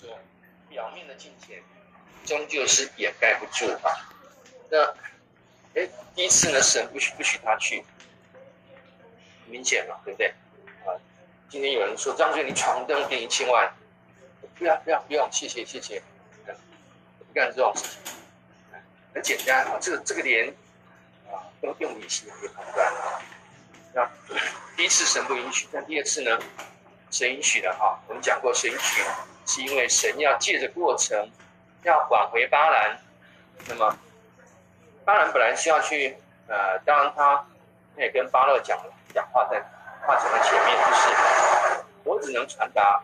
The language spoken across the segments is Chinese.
说表面的金钱终究是掩盖不住啊。那哎，第一次呢，神不许不许他去，明显嘛，对不对？啊，今天有人说张军，你闯红灯给你一千万，不要不要不用，谢谢谢谢，不干这种事情，很简单啊，这个这个连啊都用理性来判断啊。那第一次神不允许，但第二次呢，神允许的哈。我们讲过，神允许是因为神要借着过程要挽回巴兰。那么巴兰本来是要去呃，当然他他也跟巴勒讲讲话，在话讲的前面就是我只能传达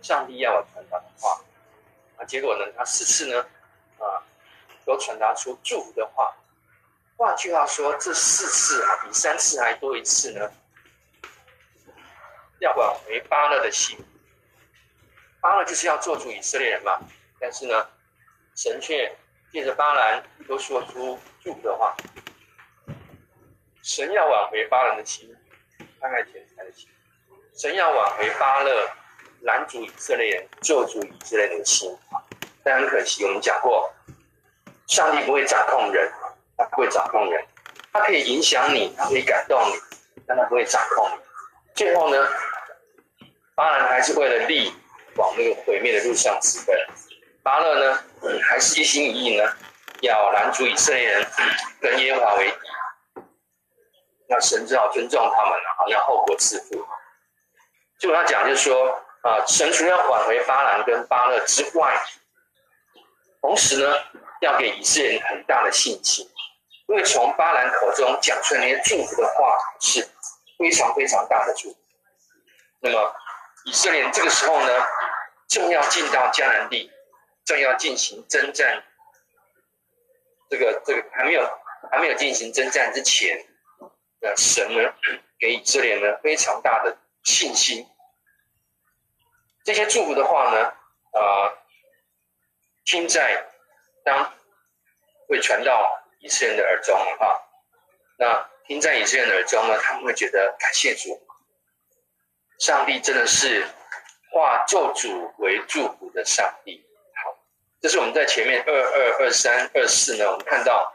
上帝要我传达的话。啊，结果呢，他四次呢啊都传达出祝福的话。换句话说，这四次啊，比三次还多一次呢。要挽回巴勒的心，巴勒就是要做主以色列人嘛。但是呢，神却借着巴兰都说出祝福的话。神要挽回巴兰的心，看看钱财的心。神要挽回巴勒拦阻以色列人救主以色列人的心。但很可惜，我们讲过，上帝不会掌控人。他不会掌控人，他可以影响你，他可以感动你，但他不会掌控你。最后呢，巴兰还是为了利往那个毁灭的路上直奔。巴勒呢，还是一心一意呢，要拦阻以色列人跟耶和华为敌。那神只好尊重他们了，好像后果自负。就我要讲，就是说啊，神除了要挽回巴兰跟巴勒之外，同时呢，要给以色列人很大的信心。因为从巴兰口中讲出来那些祝福的话是非常非常大的祝福。那么以色列这个时候呢，正要进到迦南地，正要进行征战。这个这个还没有还没有进行征战之前，的神呢给以色列呢非常大的信心。这些祝福的话呢，啊、听在当会传到。以色列的耳中啊，那听在以色列的耳中呢，他们会觉得感谢主，上帝真的是化咒诅为祝福的上帝。好，这是我们在前面二二二三二四呢，我们看到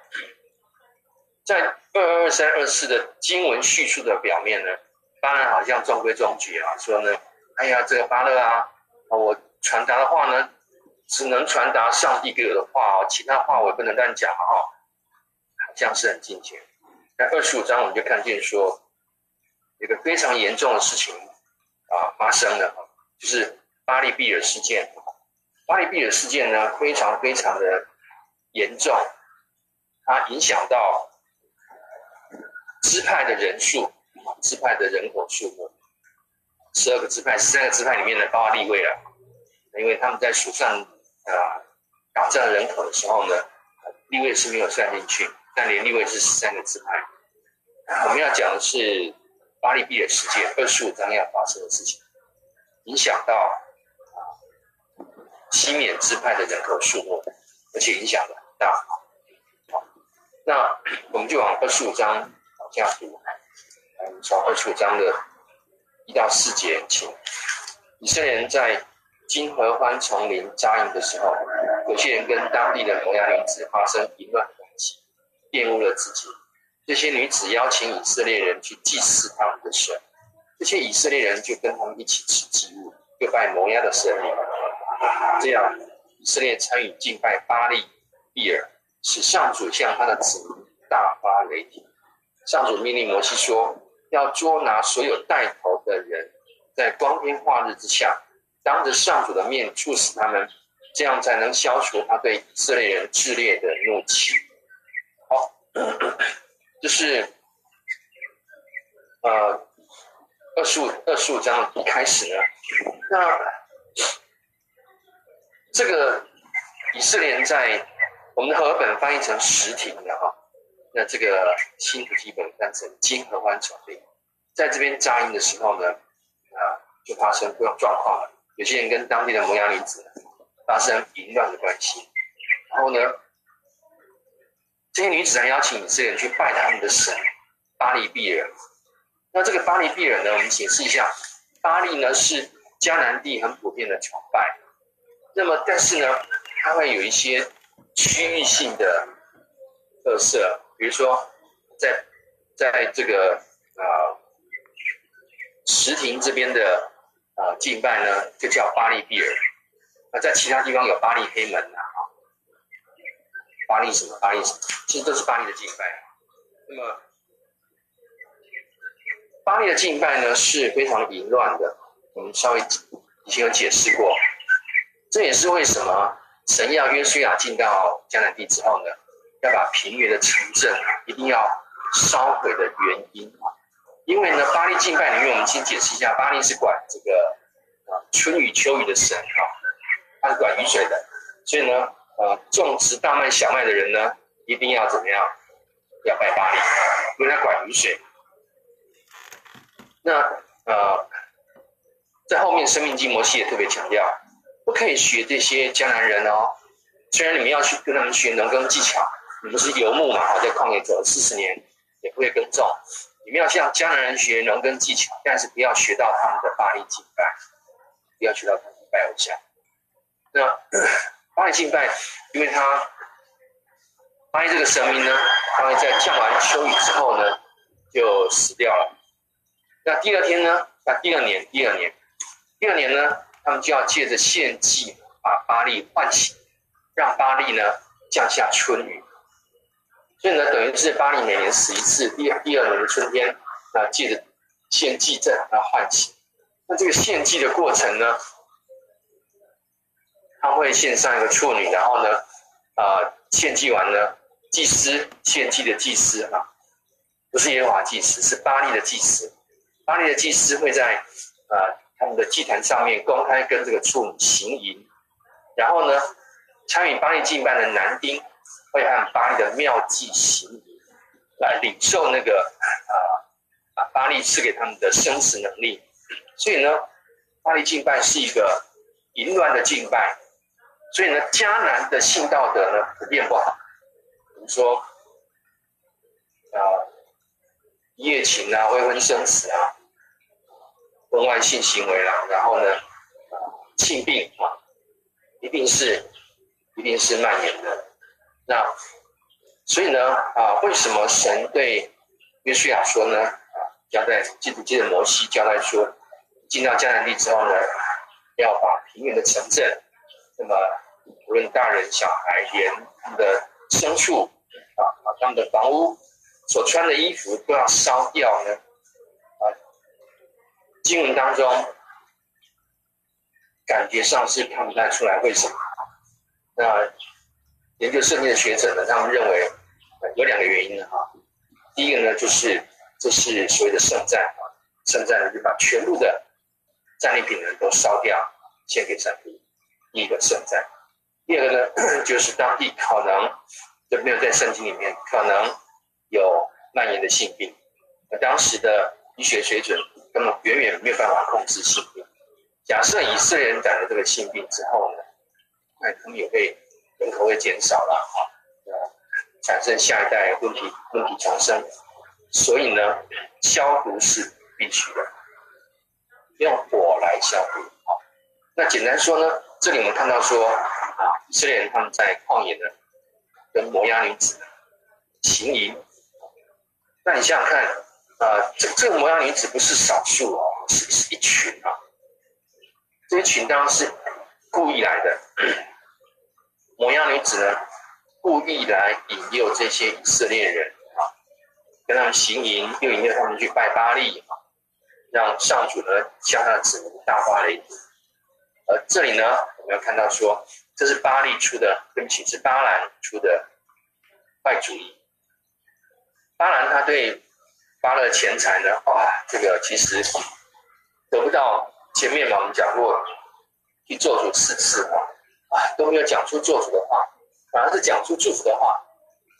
在二二二三二四的经文叙述的表面呢，当然好像中规中矩啊，说呢，哎呀，这个巴勒啊，我传达的话呢，只能传达上帝给我的话哦，其他话我也不能乱讲啊。好像是很近前，在二十五章我们就看见说，一个非常严重的事情啊发生了，就是巴利毕尔事件。巴利毕尔事件呢，非常非常的严重，它影响到支派的人数，支派的人口数目，十二个支派，十三个支派里面呢，包括利未了，因为他们在数算啊打仗人口的时候呢，利未是没有算进去。但连利未是十三个支派，我们要讲的是巴力毕业事件，二十五章要发生的事情，影响到啊西缅支派的人口数目，而且影响的很大。好，那我们就往二十五章往下读，嗯从二十五章的一到四节，请以色列人在金合欢丛林扎营的时候，有些人跟当地的摩押女子发生淫乱关系。玷污了自己。这些女子邀请以色列人去祭祀他们的神，这些以色列人就跟他们一起吃祭物，就拜摩押的神明。这样，以色列参与敬拜巴力比尔，使上主向他的子民大发雷霆。上主命令摩西说：“要捉拿所有带头的人，在光天化日之下，当着上主的面处死他们，这样才能消除他对以色列人炽烈的怒气。”好就是呃二十五二十五章一开始呢，那这个以色列人在我们的和合本翻译成实停的哈，那这个新普济本翻成金合欢丛林，在这边扎营的时候呢，啊就发生各种状况了，有些人跟当地的摩押女子发生淫乱的关系，然后呢。这些女子还邀请以色列人去拜他们的神巴力毕人。那这个巴力毕人呢，我们解释一下，巴力呢是迦南地很普遍的崇拜。那么但是呢，它会有一些区域性的特色，比如说在在这个啊、呃、石亭这边的啊、呃、敬拜呢，就叫巴力毕尔。那在其他地方有巴力黑门呐，啊，巴力什么巴力什么，其实都是巴力的敬拜。那么巴力的敬拜呢是非常淫乱的，我们稍微以前有解释过。这也是为什么神要约书亚进到迦南地之后呢，要把平原的城镇一定要烧毁的原因啊。因为呢，巴力敬拜里面，我们先解释一下，巴力是管这个啊春雨秋雨的神啊。他是管雨水的，所以呢，呃，种植大麦、小麦的人呢，一定要怎么样？要拜巴力，因为他管雨水。那呃，在后面《生命记》摩西也特别强调，不可以学这些江南人哦。虽然你们要去跟他们学农耕技巧，你们是游牧嘛，哈，在旷野走了四十年，也不会耕种。你们要向江南人学农耕技巧，但是不要学到他们的巴力敬拜，不要学到他们拜偶像。那巴力敬拜，因为他巴力这个神明呢，他会在降完秋雨之后呢，就死掉了。那第二天呢，那第二年，第二年，第二年呢，他们就要借着献祭把巴力唤醒，让巴力呢降下春雨。所以呢，等于是巴力每年死一次，第二第二年的春天，那借着献祭再把他唤醒。那这个献祭的过程呢？他会献上一个处女，然后呢，啊、呃，献祭完呢，祭司献祭的祭司啊，不是耶和华祭司，是巴利的祭司。巴利的祭司会在啊、他们的祭坛上面公开跟这个处女行淫，然后呢，参与巴利敬拜的男丁会按巴利的妙计行淫，来领受那个啊啊巴利赐给他们的生殖能力。所以呢，巴利敬拜是一个淫乱的敬拜。所以呢，迦南的性道德呢普遍不好，比如说，啊，一夜情啊，未婚生子啊，婚外性行为啦，然后呢，啊，性病啊，一定是，一定是蔓延的。那，所以呢，啊，为什么神对约书亚说呢？啊，交代，记得记得摩西交代说，进到迦南地之后呢，要把平原的城镇。那么，无论大人小孩，连他们的牲畜啊，他们的房屋所穿的衣服都要烧掉呢？啊，经文当中感觉上是看不太出来为什么。那研究圣经的学者呢，他们认为有两个原因呢哈。第一个呢，就是这是所谓的圣战啊，圣战呢就把全部的战利品呢都烧掉，献给上帝。第一个圣战，第二个呢，就是当地可能就没有在圣经里面可能有蔓延的性病，那当时的医学水准根本远远没有办法控制性病。假设以色列人染了这个性病之后呢，那他们也会人口会减少了啊，产生下一代问题问题丛生，所以呢，消毒是必须的，用火来消毒啊。那简单说呢？这里我们看到说，啊，以色列人他们在旷野呢，跟摩押女子行淫。那你想想看，啊，这这个摩押女子不是少数哦，是是一群啊。这一群当然是故意来的。摩押女子呢，故意来引诱这些以色列人啊，跟他们行淫，又引诱他们去拜巴力啊，让上主呢向他的子民大发雷霆。而这里呢，我们要看到说，这是巴力出的，对不起，是巴兰出的坏主意。巴兰他对巴勒钱财呢，哇，这个其实得不到。前面嘛，我们讲过，去做主四次啊，啊都没有讲出做主的话，反而是讲出祝福的话。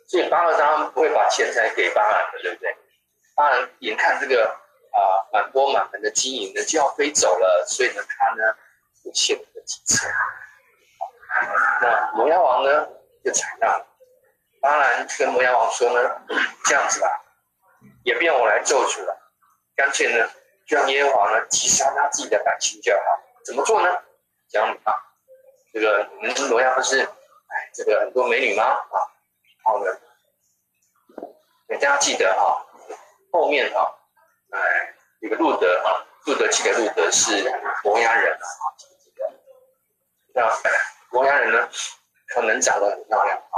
所以巴勒当然不会把钱财给巴兰的，对不对？巴兰眼看这个啊满钵满盆的金银呢就要飞走了，所以呢他呢。就献了几次，那摩押王呢就采纳了。巴兰跟摩押王说呢，这样子吧，也不用我来咒诅了，干脆呢就让耶和华呢击杀他自己的百姓就好。怎么做呢？讲你吧。这个你们摩押不是哎这个很多美女吗？啊，好的，大家记得啊，后面啊，哎，这个路德啊，路德记得路德是摩押人啊，那摩押人呢，可能长得很漂亮啊，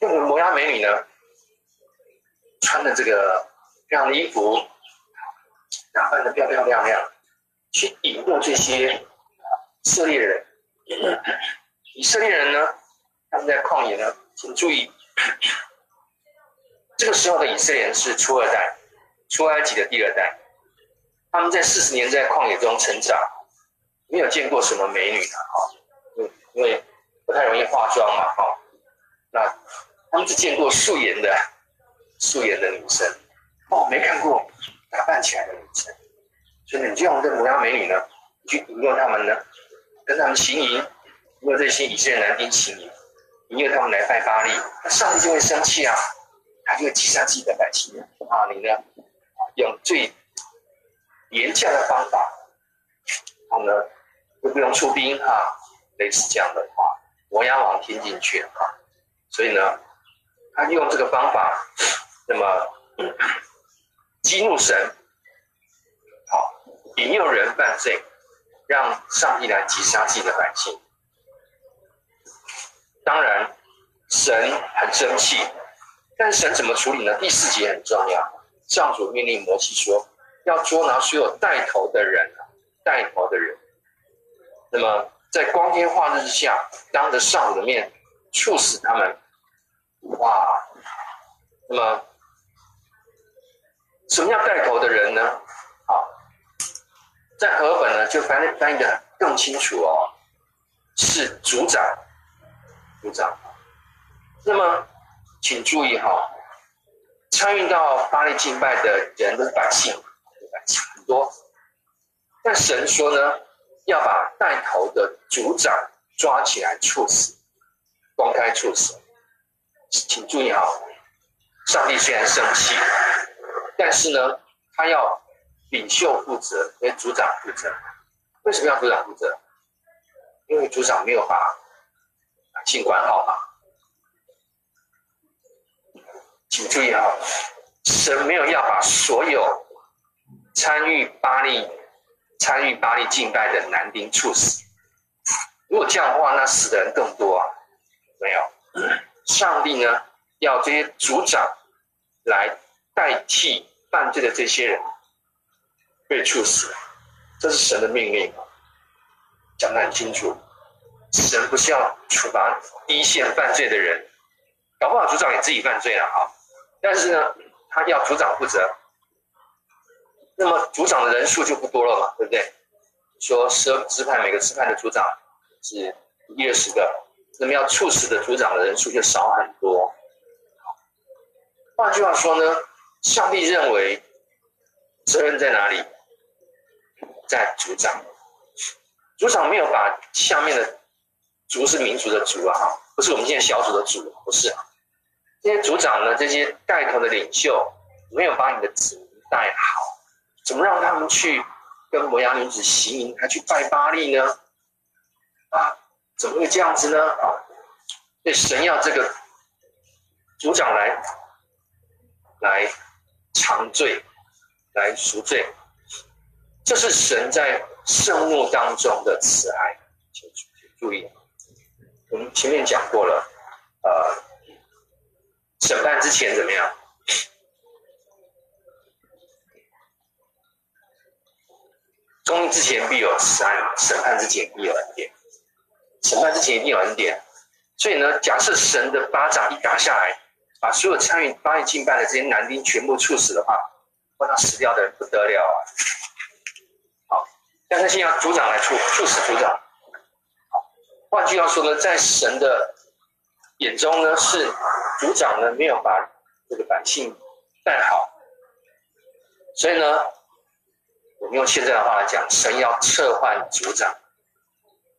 那个摩押美女呢，穿的这个漂亮的衣服，打扮的漂漂亮亮，去引诱这些以色列人。以色列人呢，他们在旷野呢，请注意，这个时候的以色列人是初二代，出埃及的第二代，他们在四十年在旷野中成长，没有见过什么美女的哈，因为不太容易化妆嘛哈，那他们只见过素颜的素颜的女生，哦，没看过打扮起来的女生，所以你这样的摩押美女呢，去引诱他们呢。跟他们行淫，如果这些以色列男丁行淫，引诱他们来拜巴力，那上帝就会生气啊，他就会击杀自己的百姓啊！你呢，用最廉价的方法，然后呢，又不用出兵啊，类似这样的话，摩押王听进去了啊，所以呢，他用这个方法，那么 激怒神，好，引诱人犯罪。让上帝来击杀自己的百姓。当然，神很生气，但神怎么处理呢？第四节很重要。上主命令摩西说，要捉拿所有带头的人，带头的人。那么，在光天化日之下，当着上主的面处死他们。哇！那么，什么叫带头的人呢？好在和本呢，就翻翻译的更清楚哦，是族长，族长。那么，请注意哈、哦，参与到巴黎敬拜的人都是百姓，百姓很多。但神说呢，要把带头的组长抓起来处死，公开处死。请注意啊、上帝虽然生气，但是呢，他要。领袖负责，为组长负责。为什么要组长负责？因为组长没有把百姓管好嘛。请注意啊，神没有要把所有参与巴力、参与巴黎敬拜的男丁处死。如果这样的话，那死的人更多啊。没有，上帝呢，要这些组长来代替犯罪的这些人。被处死，这是神的命令，讲得很清楚。神不是要处罚一线犯罪的人，搞不好组长也自己犯罪了啊。但是呢，他要组长负责，那么组长的人数就不多了嘛，对不对？说十支派每个支派的组长是一二十个，那么要处死的组长的人数就少很多。换句话说呢，上帝认为责任在哪里？在组长，组长没有把下面的族是民族的族啊，不是我们现在小组的组，不是啊。这些组长呢，这些带头的领袖，没有把你的子民带好，怎么让他们去跟摩押女子行淫，还去拜巴力呢？啊，怎么会这样子呢？啊，所以神要这个族长来来偿罪，来赎罪。这是神在圣怒当中的慈爱，请注意。我们前面讲过了，呃，审判之前怎么样？公义之前必有慈爱嘛，审判之前必有恩典。审判之前一定有恩典，所以呢，假设神的巴掌一打下来，把所有参与巴力敬拜的这些男丁全部处死的话，哇，那死掉的人不得了啊！好但是现在组长来处处死组长，好，换句话说呢，在神的眼中呢，是组长呢没有把这个百姓带好，所以呢，我们用现在的话来讲，神要撤换组长，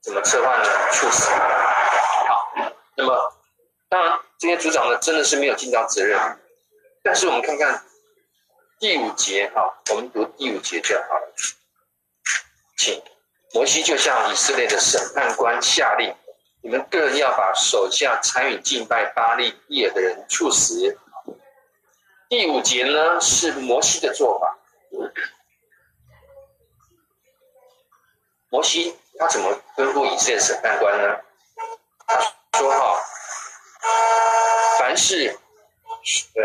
怎么撤换呢？处死。好，那么当然这些组长呢真的是没有尽到责任，但是我们看看第五节哈，我们读第五节就好了。请摩西就向以色列的审判官下令，你们个人要把手下参与敬拜巴力耶的人处死。第五节呢是摩西的做法。摩西他怎么吩咐以色列审判官呢？他说：“哈，凡是，呃。”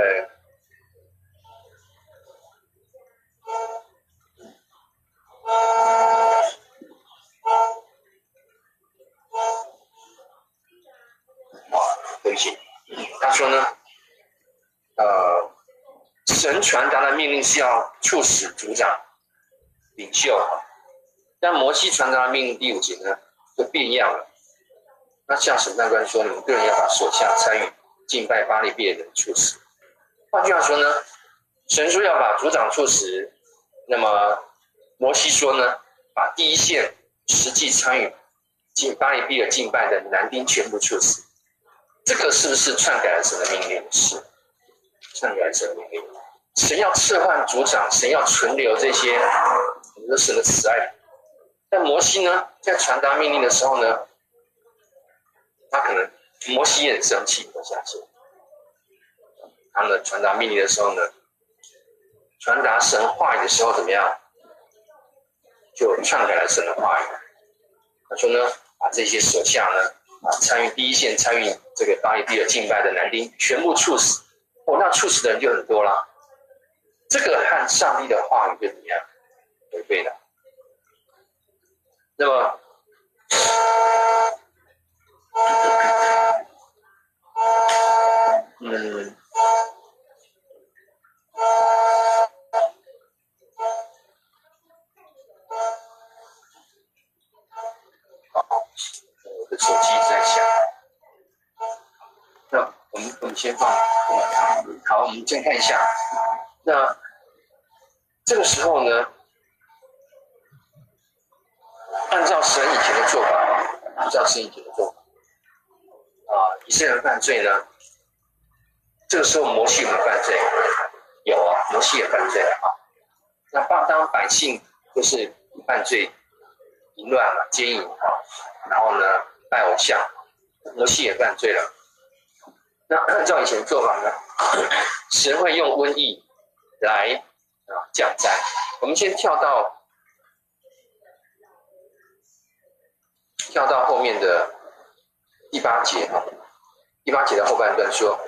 对不起他说呢，呃，神传达的命令是要促使族长、领袖，但摩西传达的命令第五节呢就变样了。那向审判官说，你们个人要把手下参与敬拜巴力毕尔的人处死。换句话说呢，神说要把族长处死，那么摩西说呢，把第一线实际参与敬巴力毕尔敬拜的男丁全部处死。这个是不是篡改了神的命令？是，篡改了神的命令。神要撤换族长，神要存留这些，我们的神的慈爱。但摩西呢，在传达命令的时候呢，他可能摩西也很生气，我相信。他们传达命令的时候呢，传达神话语的时候怎么样？就篡改了神的话语。他说呢，把这些手下呢。啊，参与第一线参与这个巴力毕尔敬拜的男丁全部处死，哦，那处死的人就很多了。这个和上帝的话语就怎么样违背了？那么，嗯。好，我的手机在响，那我们我们先放，好，我们先看一下，那这个时候呢，按照神以前的做法，按照神以前的做法，啊，以色列人犯罪呢，这个时候摩西有没有犯罪？有啊，摩西也犯罪了啊。那当当百姓就是犯罪淫乱嘛，奸淫啊，然后呢？拜偶像，摩西也犯罪了。那按照以前做法呢？神会用瘟疫来啊降灾。我们先跳到跳到后面的第八节啊，第八节的后半段说：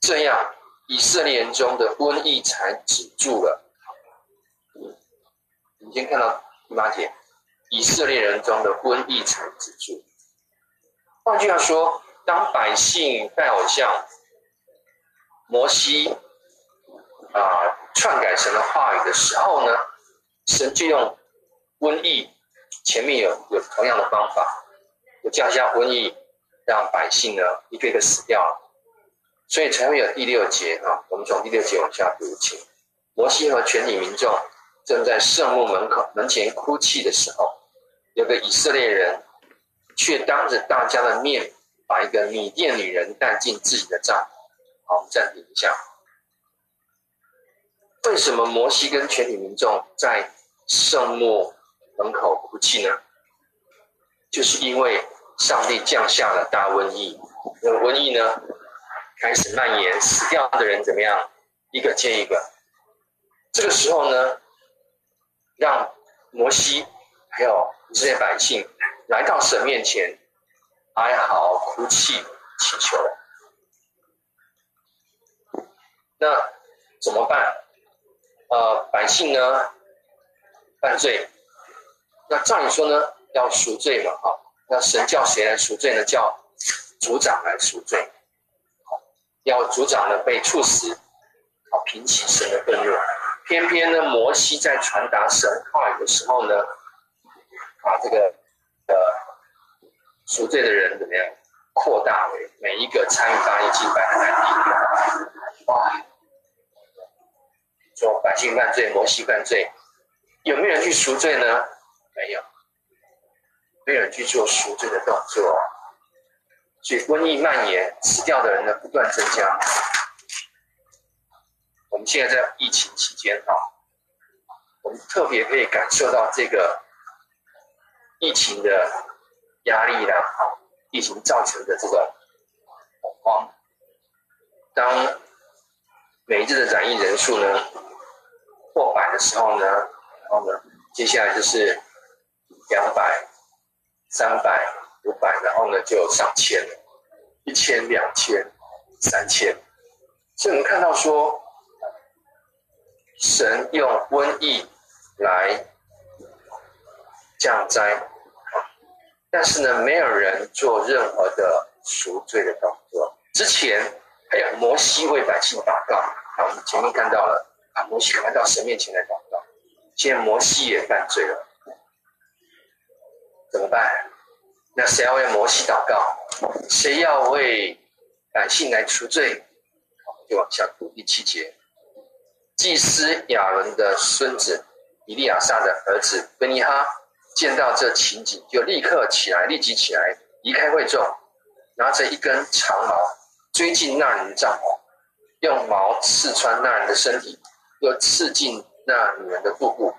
这样以色列人中的瘟疫才止住了。你先看到第八节，以色列人中的瘟疫才止住。换句话说，当百姓拜偶像，摩西啊篡改神的话语的时候呢，神就用瘟疫，前面有有同样的方法，就降下瘟疫，让百姓呢一个一个死掉了，所以才会有第六节啊。我们从第六节往下读起。摩西和全体民众正在圣墓门口门前哭泣的时候，有个以色列人。却当着大家的面，把一个米甸女人带进自己的帐篷。好，我们暂停一下。为什么摩西跟全体民众在圣墓门口哭泣呢？就是因为上帝降下了大瘟疫，那瘟疫呢，开始蔓延，死掉的人怎么样？一个接一个。这个时候呢，让摩西还有这些百姓。来到神面前，哀嚎、哭泣、祈求。那怎么办？呃，百姓呢犯罪，那照理说呢要赎罪嘛，哈。那神叫谁来赎罪呢？叫族长来赎罪。要族长呢被处死，好平息神的愤怒。偏偏呢，摩西在传达神话语的时候呢，啊，这个。呃，赎罪的人怎么样？扩大为每一个参与巴力敬拜的男丁。哇！说百姓犯罪，摩西犯罪，有没有人去赎罪呢？没有，没有人去做赎罪的动作。所以瘟疫蔓延，死掉的人呢不断增加。我们现在在疫情期间哈，我们特别可以感受到这个。疫情的压力啦，疫情造成的这个恐慌。当每一日的染疫人数呢破百的时候呢，然后呢，接下来就是两百、三百、五百，然后呢就上千，一千、两千、三千。所以我们看到说，神用瘟疫来降灾，但是呢，没有人做任何的赎罪的动作。之前还有摩西为百姓祷告，啊，我们前面看到了啊，摩西来到神面前来祷告。现在摩西也犯罪了，怎么办？那谁要为摩西祷告？谁要为百姓来赎罪？好就往下读第七节，祭司亚伦的孙子以利亚撒的儿子非尼哈见到这情景，就立刻起来，立即起来离开会众，拿着一根长矛追进那人的帐篷，用矛刺穿那人的身体，又刺进那女人的腹部，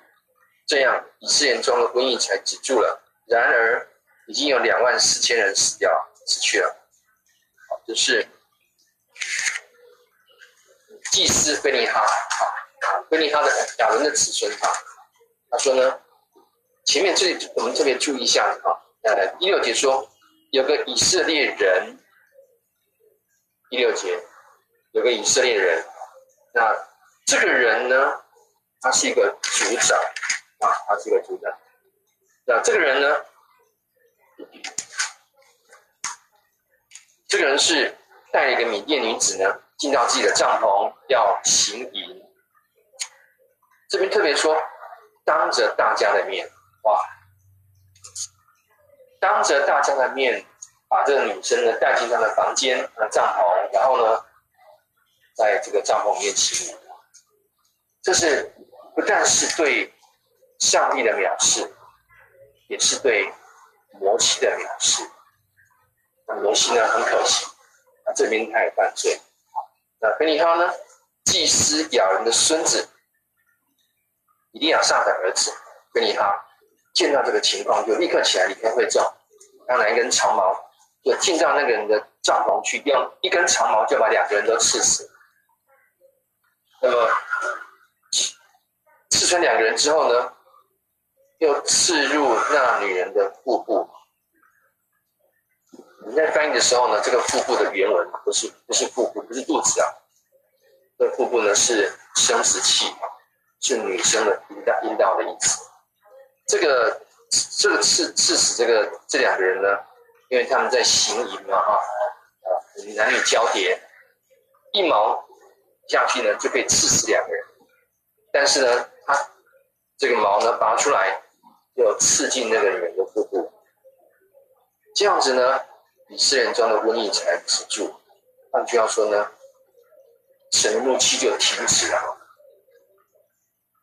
这样以色列中的瘟疫才止住了。然而已经有两万四千人死掉死去了。好，就是。祭司贝尼哈，啊，非尼哈的亚伦的子孙啊，他说呢，前面这里我们特别注意一下啊，呃，第六节说有个以色列人，第六节有个以色列人，那这个人呢，他是一个族长啊，他是一个族长，那这个人呢，这个人是带一个缅甸女子呢。进到自己的帐篷要行淫，这边特别说，当着大家的面，哇，当着大家的面，把这个女生呢带进他的房间、啊帐篷，然后呢，在这个帐篷里面行淫，这是不但是对上帝的藐视，也是对摩西的藐视。那摩西呢，很可惜，那这边他也犯罪。那非尼哈呢？祭司亚伦的孙子，以利亚撒的儿子非尼哈，见到这个情况，就立刻起来离开会众，拿一根长矛，就进到那个人的帐篷去，用一根长矛就把两个人都刺死。那么刺穿两个人之后呢，又刺入那女人的腹部。你在翻译的时候呢，这个腹部的原文不是不是腹部，不是肚子啊，这腹部呢是生殖器，是女生的阴道阴道的意思。这个这个刺刺死这个这两个人呢，因为他们在行淫嘛啊啊，男女交叠，一矛下去呢就可以刺死两个人，但是呢，他这个矛呢拔出来，又刺进那个人的腹部，这样子呢。以色列中的瘟疫才止住，换句话说呢，神的怒气就停止了。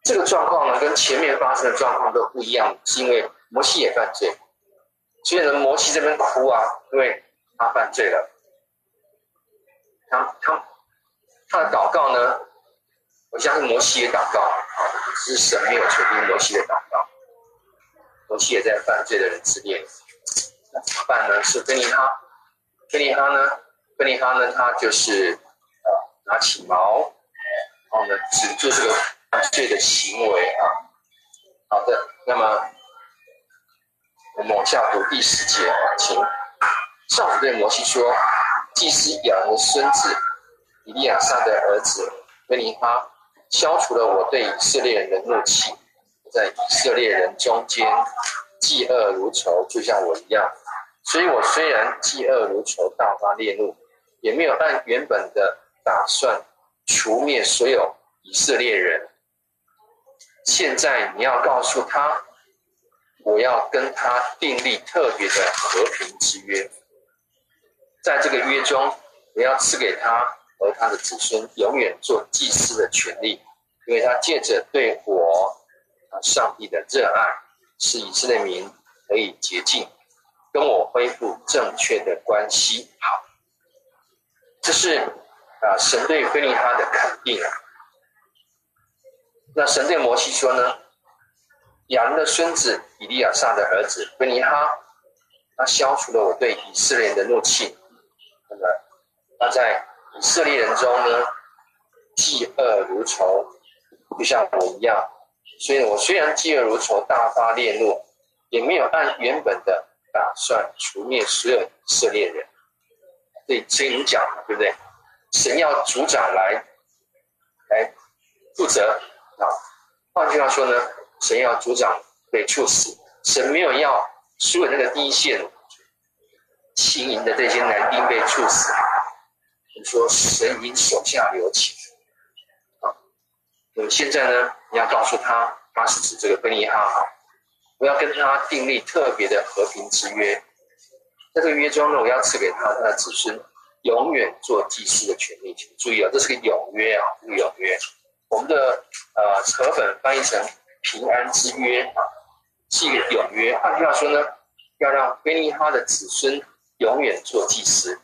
这个状况呢，跟前面发生的状况都不一样，是因为摩西也犯罪，所以呢，摩西这边哭啊，因为他犯罪了。他他他的祷告呢，我相信摩西也祷告啊，只是神没有垂听摩西的祷告，摩西也在犯罪的人之列。那怎么办呢？是非尼哈，非尼哈呢？非尼哈呢？他就是呃，拿起矛，然后呢，止住这个犯罪的行为啊。好的，那么我们往下读第十节啊，请上主对摩西说：“祭司亚伦孙子以利亚撒的儿子非尼哈，消除了我对以色列人的怒气，在以色列人中间嫉恶如仇，就像我一样。”所以我虽然嫉恶如仇，大发烈怒，也没有按原本的打算除灭所有以色列人。现在你要告诉他，我要跟他订立特别的和平之约，在这个约中，我要赐给他和他的子孙永远做祭司的权利，因为他借着对我上帝的热爱，使以色列民可以洁净。跟我恢复正确的关系，好，这是啊神对非尼哈的肯定啊。那神对摩西说呢，亚伦的孙子以利亚撒的儿子非尼哈，他消除了我对以色列人的怒气。那么他在以色列人中呢，嫉恶如仇，就像我一样。所以我虽然嫉恶如仇，大发烈怒，也没有按原本的打算除灭所有以色列人。对，所以你讲对不对？神要族长来来负责啊。换句话说呢，神要族长被处死，神没有要所有那个第一线行营的这些男丁被处死。你说神已手下留情。那么现在呢，你要告诉他，他是指这个贝利哈，我要跟他订立特别的和平之约。在这个约中呢，我要赐给他他的子孙永远做祭司的权利。请注意啊，这是个永约啊，这个永约。我们的呃和本翻译成平安之约啊，是一个永约。换句话说呢，要让贝尼哈的子孙永远做祭司。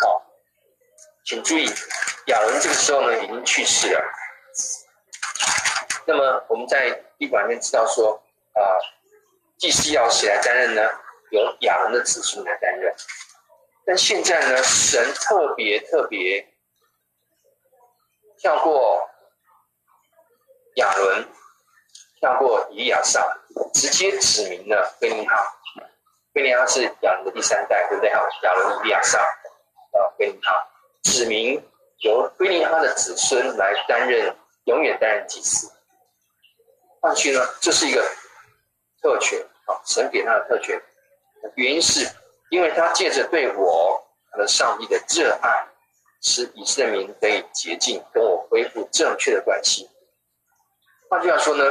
好，请注意，亚伦这个时候呢已经去世了。那么我们在律法里面知道说啊、祭司要谁来担任呢？由亚伦的子孙来担任。但现在呢，神特别特别跳过。亚伦跳过以利亚撒，直接指明了非尼哈。非尼哈是亚伦的第三代，对不对？哈，亚伦、以利亚撒，啊，非尼哈指明由非尼哈的子孙来担任，永远担任祭司。换句呢，这是一个特权啊，神给他的特权。原因是因为他借着对我和上帝的热爱，使以色列民得以洁净，跟我恢复正确的关系。换句话说呢，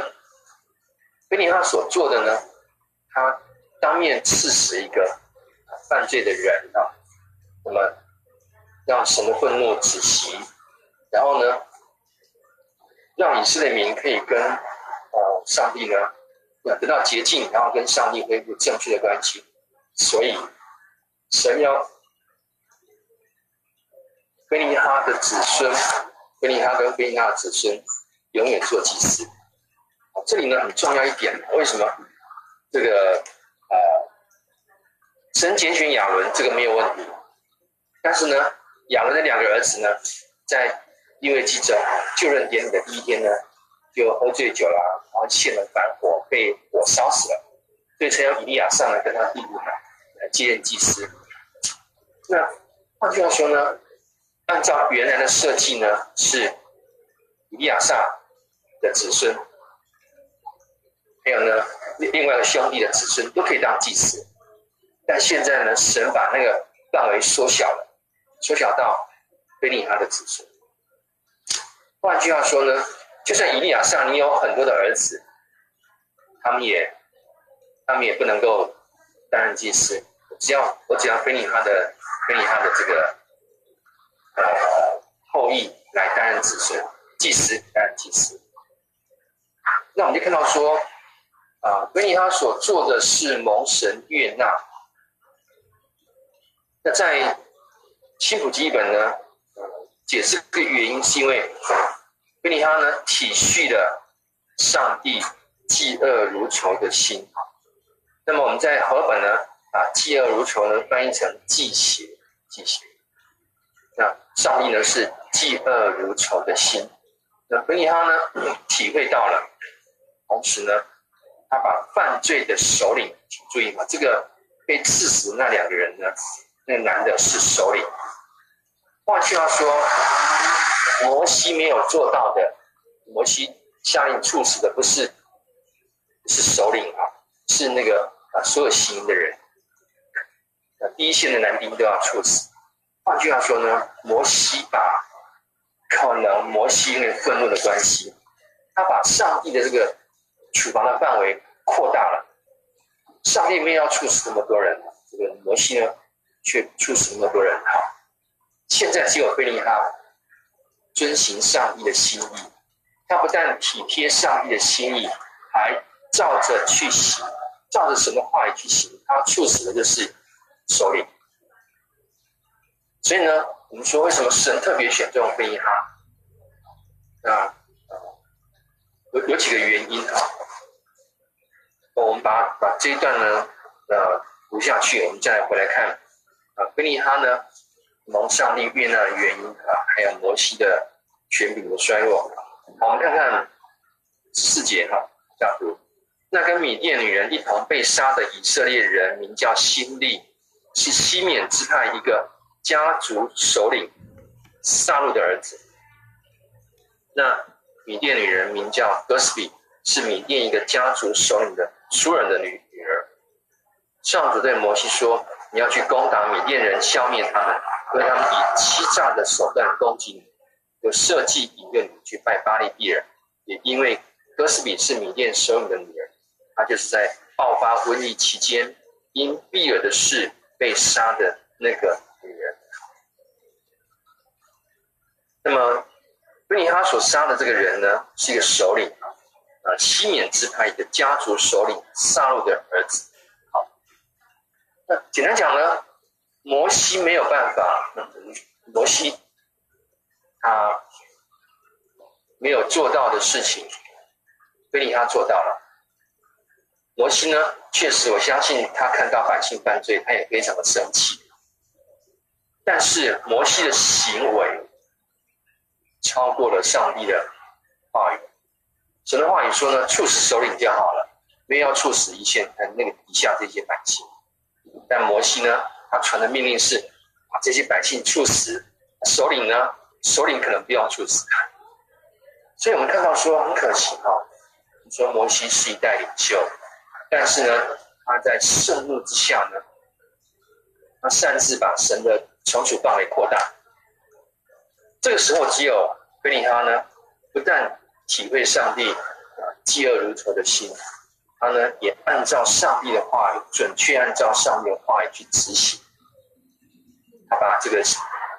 非尼哈所做的呢，他当面刺死一个犯罪的人啊，那么让神的愤怒止息，然后呢，让以色列民可以跟上帝呢要得到洁净，然后跟上帝恢复正确的关系。所以神要非尼哈的子孙，非尼哈跟非尼哈的子孙。永远做祭司。这里呢很重要一点，为什么？这个呃，神拣选亚伦，这个没有问题。但是呢，亚伦的两个儿子呢，在利未记中就任典礼的第一天呢，就喝醉酒了，然后献了燔火，被火烧死了。所以才有以利亚上来跟他弟弟们来接任祭司。那换句话说呢，按照原来的设计呢，是以利亚撒。的子孙，还有呢，另外的兄弟的子孙都可以当祭司，但现在呢，神把那个范围缩小了，缩小到非尼哈的子孙。换句话说呢，就算以利亚上你有很多的儿子，他们也，他们也不能够担任祭司。只要我只要非尼哈的非尼哈的这个呃后裔来担任子孙，祭司担任祭司。那我们就看到说，啊，非尼哈所做的是蒙神悦纳。那在新普记本呢，解释这个原因是因为非尼哈呢体恤了上帝嫉恶如仇的心。那么我们在和本呢，啊，嫉恶如仇呢翻译成忌邪，忌邪。那上帝呢是嫉恶如仇的心。那本尼哈呢体会到了。同时呢，他把犯罪的首领，注意嘛，这个被刺死那两个人呢，那个男的是首领。换句话说，摩西没有做到的，摩西下令处死的不是，是首领啊，是那个啊所有行的人，那第一线的男丁都要处死。换句话说呢，摩西把可能摩西因为愤怒的关系，他把上帝的这个。处罚的范围扩大了，上帝没有要处死那么多人，这个摩西呢，却处死那么多人。好，现在只有非尼哈遵行上帝的心意，他不但体贴上帝的心意，还照着去行，照着神的话语去行。他处死的就是首领。所以呢，我们说为什么神特别选这种非尼哈？啊，有有几个原因啊。我们把把这一段呢，呃，读下去，我们再来回来看啊，贝尼哈呢蒙上帝悦纳的原因啊，还有摩西的权柄的衰弱。好，我们看看四节哈，这样读。那跟米甸女人一同被杀的以色列人名叫辛利，是西缅支派一个家族首领撒路的儿子。那米甸女人名叫哥斯比，是米甸一个家族首领的书人的女女儿。上主对摩西说：“你要去攻打米甸人，消灭他们，因为他们以欺诈的手段攻击你，有设计引诱你去拜巴利毕尔，也因为哥斯比是米甸首领的女儿。”他就是在爆发瘟疫期间，因毕尔的事被杀的那个女人。那么，菲尼哈所杀的这个人呢，是一个首领啊，啊，西缅支派的家族首领萨路的儿子。好，那简单讲呢，摩西没有办法，摩西他没有做到的事情，菲尼哈做到了。摩西呢，确实，我相信他看到百姓犯罪，他也非常的生气。但是摩西的行为超过了上帝的话语。神的话语说呢，处死首领就好了，没有要处死一线那个底下这些百姓。但摩西呢，他传的命令是把这些百姓处死，首领呢，首领可能不要处死。所以我们看到说很可惜哈，你说摩西是一代领袖。但是呢，他在盛怒之下呢，他擅自把神的惩处范围扩大。这个时候，只有菲尼哈呢，不但体会上帝啊嫉恶如仇的心，他呢也按照上帝的话语，准确按照上帝的话语去执行。他把这个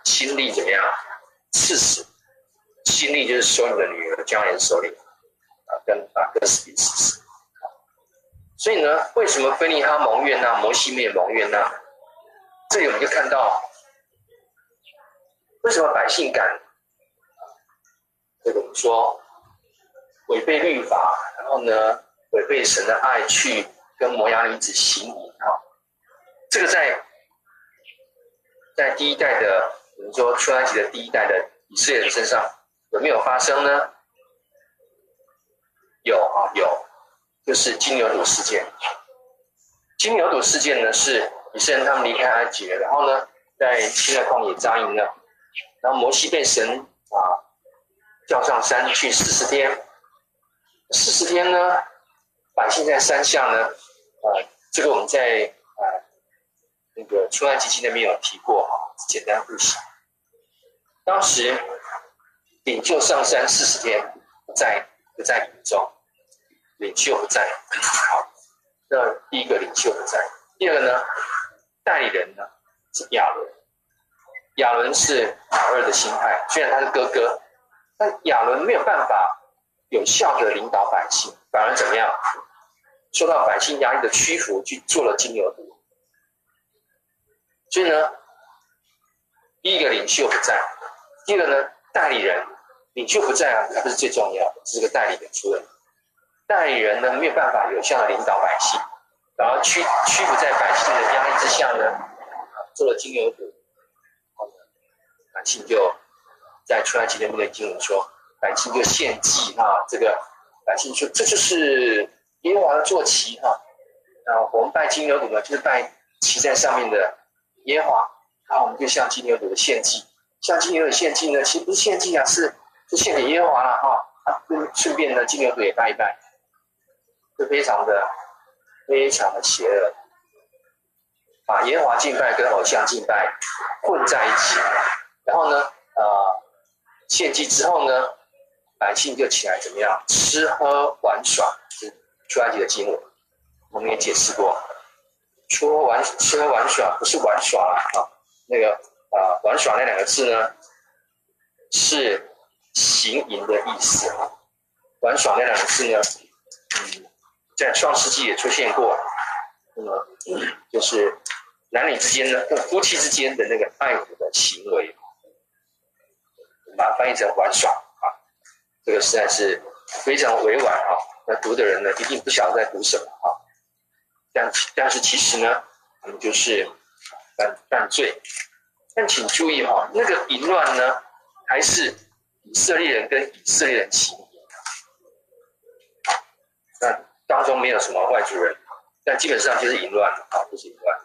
心力怎么样刺死？心力就是首领的女儿，将来的首领啊，跟把哥斯比刺死。所以呢，为什么菲尼哈蒙悦纳，摩西没有蒙悦纳？这里我们就看到，为什么百姓敢这个我们说违背律法，然后呢违背神的爱去跟摩押女子行淫啊？这个在在第一代的我们说出埃及的第一代的以色列人身上有没有发生呢？有啊，有。就是金牛犊事件。金牛犊事件呢，是以色列人他们离开埃及，然后呢，在西奈旷野扎营了，然后摩西被神啊叫上山去四十天。四十天呢，百姓在山下呢，啊，这个我们在那个出埃及记那边有提过哈，简单复习。当时领袖上山四十天，不在不在营中。领袖不在，好，那第一个领袖不在，第二个呢，代理人呢是亚伦，亚伦是老二的心态，虽然他是哥哥，但亚伦没有办法有效的领导百姓，反而怎么样，受到百姓压力的屈服，去做了金牛犊。所以呢，第一个领袖不在，第二个呢，代理人，领袖不在啊，还不是最重要的，是个代理人出了。代理人呢，没有办法有效的领导百姓，然后屈屈服在百姓的压力之下呢，做了金牛犊，百姓就在出埃及那边的经文说，百姓就献祭啊，这个百姓说这就是耶和华的坐骑哈，啊，我们拜金牛股呢，就是拜骑在上面的耶和华，那我们就向金牛犊的献祭，向金牛犊献祭呢，其实不是献祭啊，是是献给耶和华了哈，啊，顺便呢，金牛犊也拜一拜。就非常的、非常的邪恶，把耶和华敬拜跟偶像敬拜混在一起，然后呢，呃，献祭之后呢，百姓就起来怎么样？吃喝玩耍，是出埃及的经文，我们也解释过，吃喝玩吃喝玩耍不是玩耍啊，那个啊、玩耍那两个字呢，是行淫的意思啊，玩耍那两个字呢，嗯。在创世纪也出现过，那么就是男女之间的、夫妻之间的那个爱抚的行为，把它翻译成玩耍啊，这个实在是非常委婉啊。那读的人呢，一定不晓得在读什么啊。但但是其实呢，我们就是犯犯罪。但请注意哈，那个淫乱呢，还是以色列人跟以色列人起淫，那当中没有什么外族人，但基本上就是淫乱啊，就是淫乱。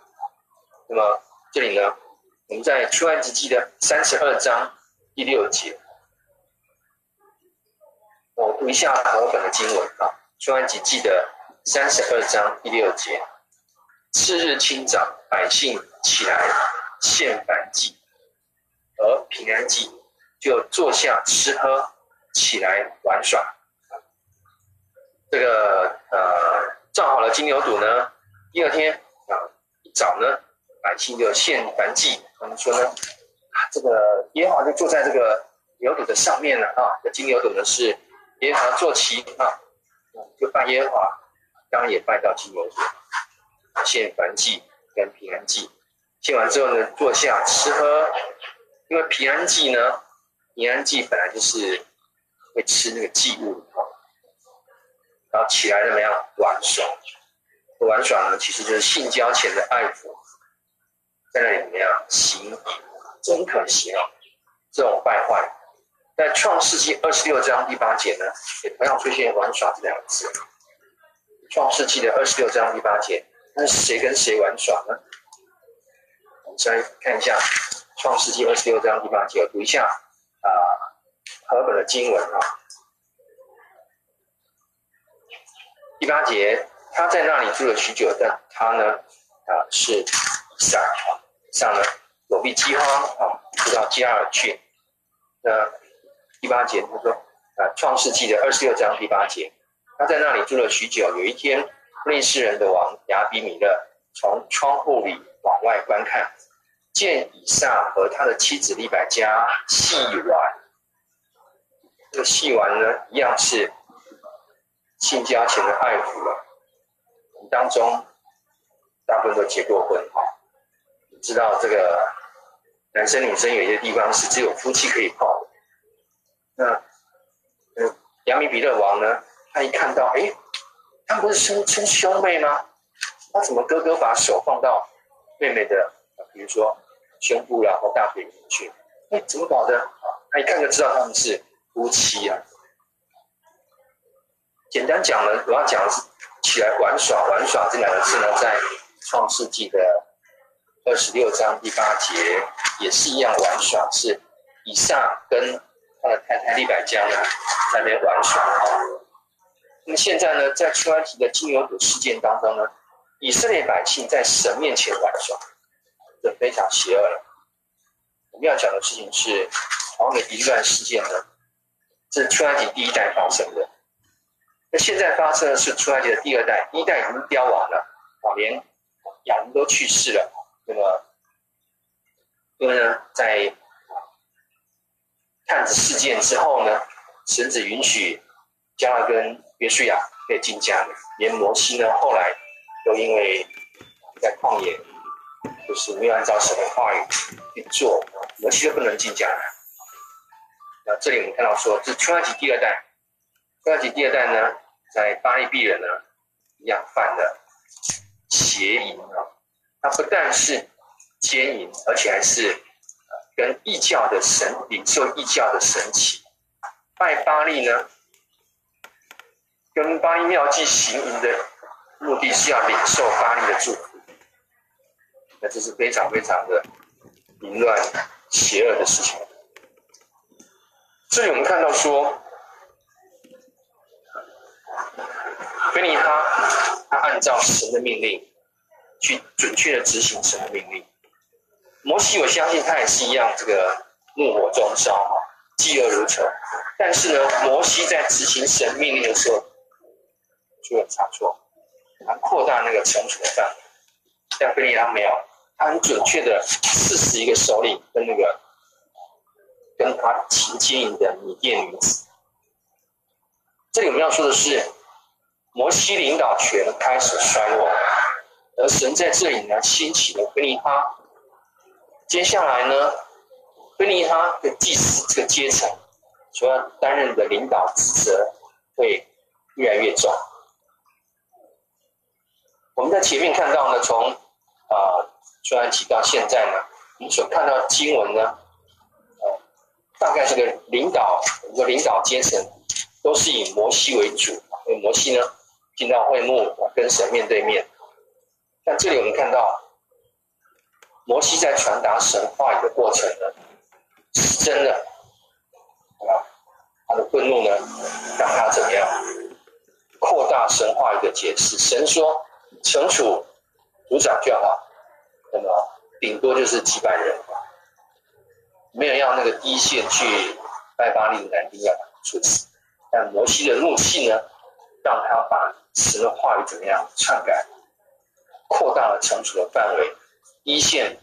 那么这里呢，我们在出埃及记的三十二章第六节，我读一下和本的经文啊，出埃及记的三十二章第六节，次日清早，百姓起来献燔祭和平安祭，就坐下吃喝，起来玩耍。这个呃，造好了金牛犊呢，第二天啊一早呢。百姓就献燔祭，我们说呢，啊，这个耶和华就坐在这个牛犊的上面了啊。这金牛犊呢是耶和华坐骑啊，就拜耶和华，当然也拜到金牛座，献燔祭跟平安祭。献完之后呢，坐下吃喝，因为平安祭呢，平安祭本来就是会吃那个祭物，然后起来怎么样玩耍？玩耍呢，其实就是性交前的爱抚。在那里怎么样行？真可惜啊！这种败坏，在创世纪二十六章第八节呢，也同样出现“玩耍”这两个字。创世纪的二十六章第八节，那是谁跟谁玩耍呢？我们再看一下创世纪二十六章第八节，我读一下啊，和本的经文啊。第八节，他在那里住了许久，但他呢啊是以撒。上了躲避饥荒啊，就到基拉耳去。那第八节他说啊，《创世纪》的二十六章第八节，他在那里住了许久。有一天，非利士人的王亚比米勒从窗户里往外观看，见以撒和他的妻子利百加戏玩。这个戏玩呢，一样是性交前的爱抚了。我们当中大部分都结过婚哈。知道这个男生女生有些地方是只有夫妻可以泡的。那嗯，亚米比勒王呢，他一看到，哎，他们不是称称兄妹吗？他怎么哥哥把手放到妹妹的，比如说胸部然后大腿里面去？哎，怎么搞的？他一看就知道他们是夫妻啊。简单讲呢，我要讲的是起来玩耍，玩耍这两个字呢，在创世纪的。二十六章第八节也是一样玩耍，是以撒跟他的太太利百加呢在那边玩耍。那现在呢，在出埃及的金牛犊事件当中呢，以色列百姓在神面前玩耍，这非常邪恶了。我们要讲的事情是，王的淫乱事件呢，这是出埃及第一代发生的。那现在发生的是出埃及的第二代，第一代已经凋亡了，啊，连亚伦都去世了。那么，因为呢，在探子事件之后呢，神只允许迦勒跟约书亚可以进迦南，连摩西呢，后来都因为在旷野，就是没有按照神的话语去做，摩西都不能进迦南。那这里我们看到说，这出埃及第二代，出埃及第二代呢，在巴力毘人呢，一样犯了邪淫啊。他不但是奸淫，而且还是跟异教的神领受异教的神奇，拜巴力呢，跟巴力庙祭行淫的目的是要领受巴音的祝福，那这是非常非常的淫乱邪恶的事情。这里我们看到说，非尼哈他按照神的命令。去准确的执行神的命令。摩西，我相信他也是一样，这个怒火中烧，哈，嫉恶如仇。但是呢，摩西在执行神命令的时候，出了差错，他扩大那个惩处的范围。但非尼哈没有，他很准确的刺死一个首领跟那个跟他情奸淫的米甸女子。这里我们要说的是，摩西领导权开始衰落。而神在这里呢，兴起了非尼哈。接下来呢，非尼哈的祭司这个阶层，所要担任的领导职责会越来越重。我们在前面看到呢，从啊出埃及到现在呢，我们所看到经文呢，呃，大概这个领导，一个领导阶层都是以摩西为主，因为摩西呢进到会幕跟神面对面。但这里我们看到，摩西在传达神话语的过程呢，是真的，啊，他的愤怒呢，让他怎么样扩大神话语的解释？神说惩处族长就好，那么顶多就是几百人，没有要那个一线去拜巴力的男丁要处死。但摩西的怒气呢，让他把神的话语怎么样篡改？扩大了惩处的范围，一线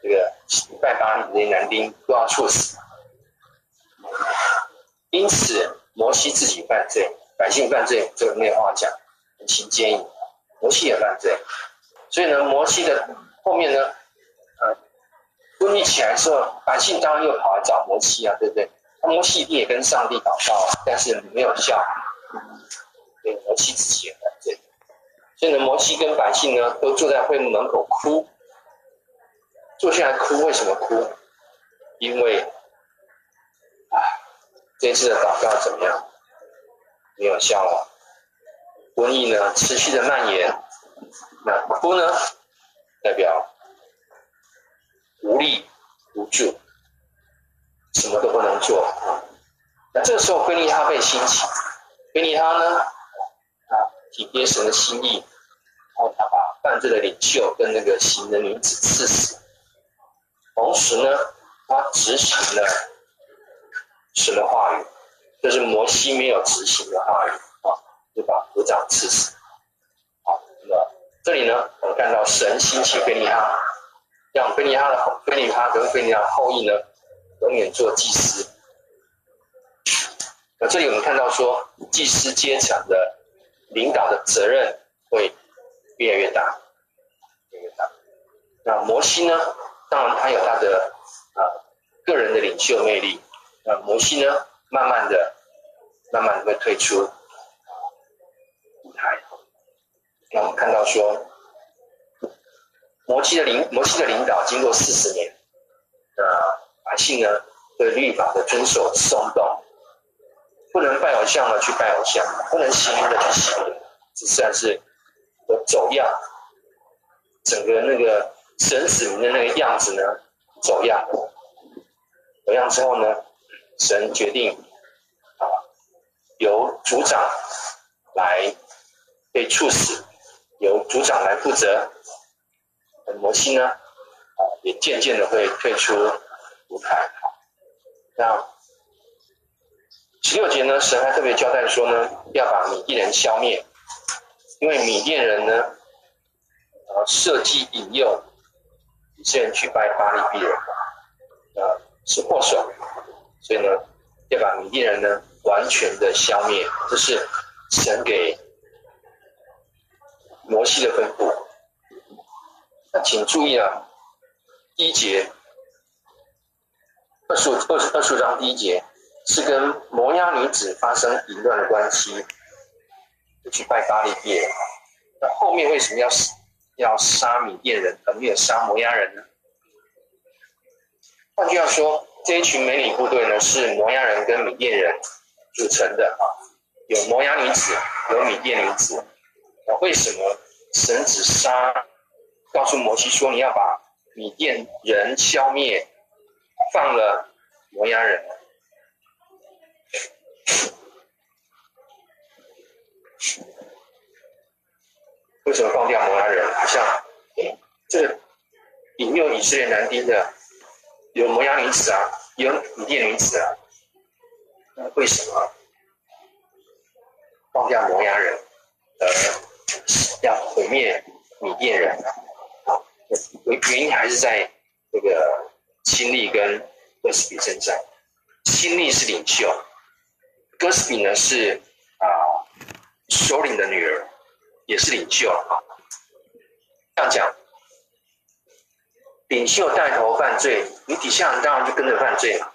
这个拜巴力的这些男丁都要处死。因此，摩西自己犯罪，百姓犯罪，这个没有话讲，很亲建议。摩西也犯罪，所以呢，摩西的后面呢，呃，瘟疫起来的时候，百姓当然又跑来找摩西啊，对不对？那摩西一定也跟上帝祷告啊，但是没有效，所以摩西自己也犯罪。所以呢，摩西跟百姓呢都坐在会幕门口哭，坐下来哭。为什么哭？因为啊，这次的祷告怎么样？没有效了，瘟疫呢持续的蔓延。那哭呢，代表无力无助，什么都不能做啊。那这时候，非尼哈被兴起，非尼哈呢？体贴神的心意，然后他把犯罪的领袖跟那个行的女子刺死，同时呢，他执行了神的话语，这是摩西没有执行的话语，就把族长刺死。好，那这里呢，我们看到神兴起贝尼哈，让贝尼哈的贝尼哈跟贝尼哈后裔呢，永远做祭司。那这里我们看到说，祭司阶层的。领导的责任会越来越大，越来越大。那摩西呢？当然他有他的啊个人的领袖魅力。那摩西呢？慢慢的、慢慢的会退出舞台。那我们看到说，摩西的领摩西的领导经过四十年，那百姓呢对律法的遵守松动。不能拜偶像的，去拜偶像；不能行淫的去行淫，这算是我走样。整个那个神子民的那个样子呢，走样。走样之后呢，神决定啊，由族长来被处死，由组长来负责。摩西呢，啊，也渐渐的会退出舞台。那。十六节呢，神还特别交代说呢，要把米甸人消灭，因为米甸人呢，啊，设计引诱以色列去拜巴力比人，啊，是祸首，所以呢，要把米甸人呢完全的消灭，这是神给摩西的吩咐。那请注意啊，第一节，二十五二十二十五章第一节。是跟摩押女子发生淫乱的关系，就去拜巴力敝。那后面为什么要要杀米甸人，而没有杀摩押人呢？换句话说，这一群美女部队呢，是摩押人跟米甸人组成的啊，有摩押女子，有米甸女子。为什么神只杀，告诉摩西说你要把米甸人消灭，放了摩押人？为什么放掉摩押人？好像，这引诱以色列男丁的有摩押女子啊，有米甸女子啊，那为什么放掉摩押人，呃，要毁灭米甸人？啊，原原因还是在这个亲利跟哥斯比身上。亲利是领袖，哥斯比呢是啊。首领的女儿也是领袖啊，这样讲，领袖带头犯罪，你底下人当然就跟着犯罪了。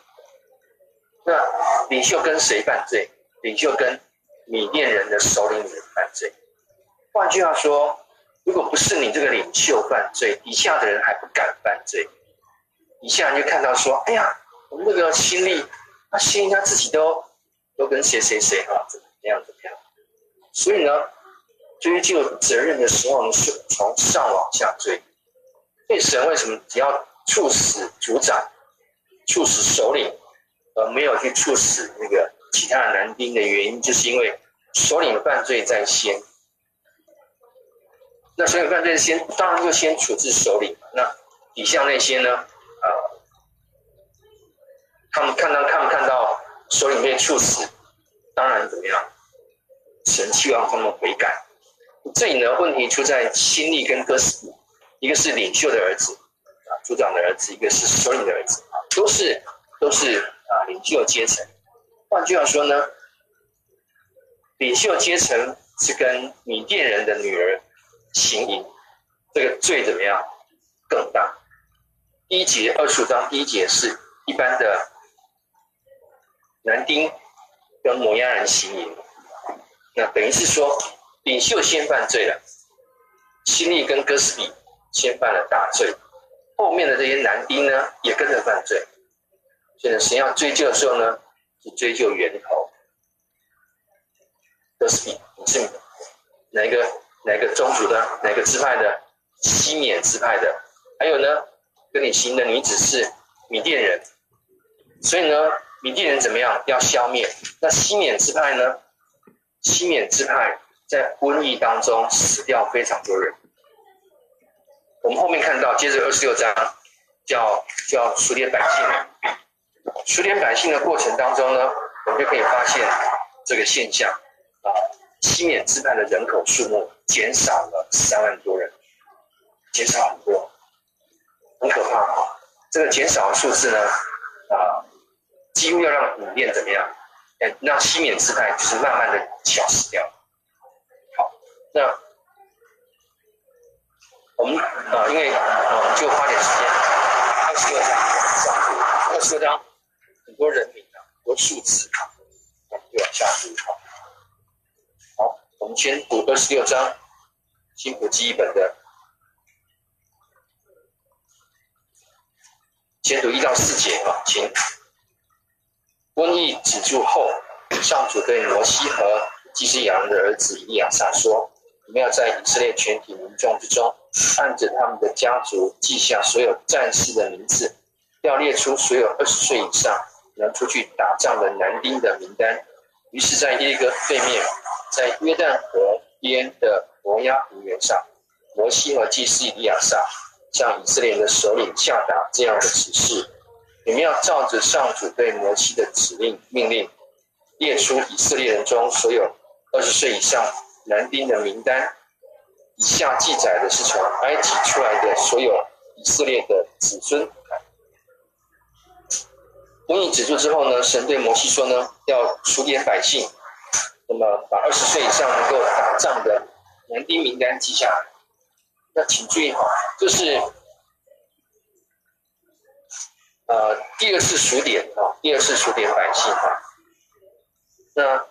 那领袖跟谁犯罪？领袖跟米甸人的首领女儿犯罪。换句话说，如果不是你这个领袖犯罪，底下的人还不敢犯罪。底下人就看到说：“哎呀，我们那个心力，他心他自己都都跟谁谁谁啊，怎么样怎么样。”所以呢，追究责任的时候呢，是从上往下追。所以神为什么只要处死族长、处死首领，而没有去处死那个其他的男丁的原因，就是因为首领犯罪在先。那首领犯罪先，当然就先处置首领。那底下那些呢？啊，他们看到看不看到首领被处死？当然怎么样？神希望他们悔改。这里呢，问题出在心力跟哥斯，一个是领袖的儿子啊，族长的儿子；一个是首领的儿子啊，都是都是啊领袖阶层。换句话说呢，领袖阶层是跟米甸人的女儿行淫，这个罪怎么样？更大。第一节二十五章第一节是一般的男丁跟摩押人行淫，那等于是说领袖先犯罪了，希利跟哥斯比先犯了大罪，后面的这些男丁呢也跟着犯罪，所以呢，神要追究的时候呢，是追究源头。哥斯比你是哪一个哪个宗族的哪个支派的？西缅支派的，还有呢？跟你行的女子是米甸人，所以呢，米甸人怎么样？要消灭。那西缅支派呢？西缅支派在瘟疫当中死掉非常多人。我们后面看到，接着二十六章叫叫数点百姓，数点百姓的过程当中呢，我们就可以发现这个现象啊，西缅支派的人口数目减少了三万多人，减少很多。很可怕啊！这个减少的数字呢，啊，几乎要让米甸怎么样？哎，让西缅支派就是慢慢的消失掉。好，那我们啊，因为我们就花点时间，二十六章上二十六章很多人名啊，很多数字啊，我们就往下读。我们先读二十六章，新普记一本的。先读一到四节啊，请。瘟疫止住后，上主对摩西和祭司亚伦的儿子伊利亚撒说：“你们要在以色列全体民众之中，按着他们的家族记下所有战士的名字，要列出所有二十岁以上能出去打仗的男丁的名单。”于是，在耶利哥对面，在约旦河边的摩押平原上，摩西和祭司以利亚撒。向以色列的首领下达这样的指示：你们要照着上主对摩西的指令命令，列出以色列人中所有二十岁以上男丁的名单。以下记载的是从埃及出来的所有以色列的子孙。瘟疫止住之后呢，神对摩西说呢，要数点百姓，那么把二十岁以上能够打仗的男丁名单记下来。那请注意哈，这是呃第二次数点啊，第二次数点百姓哈。那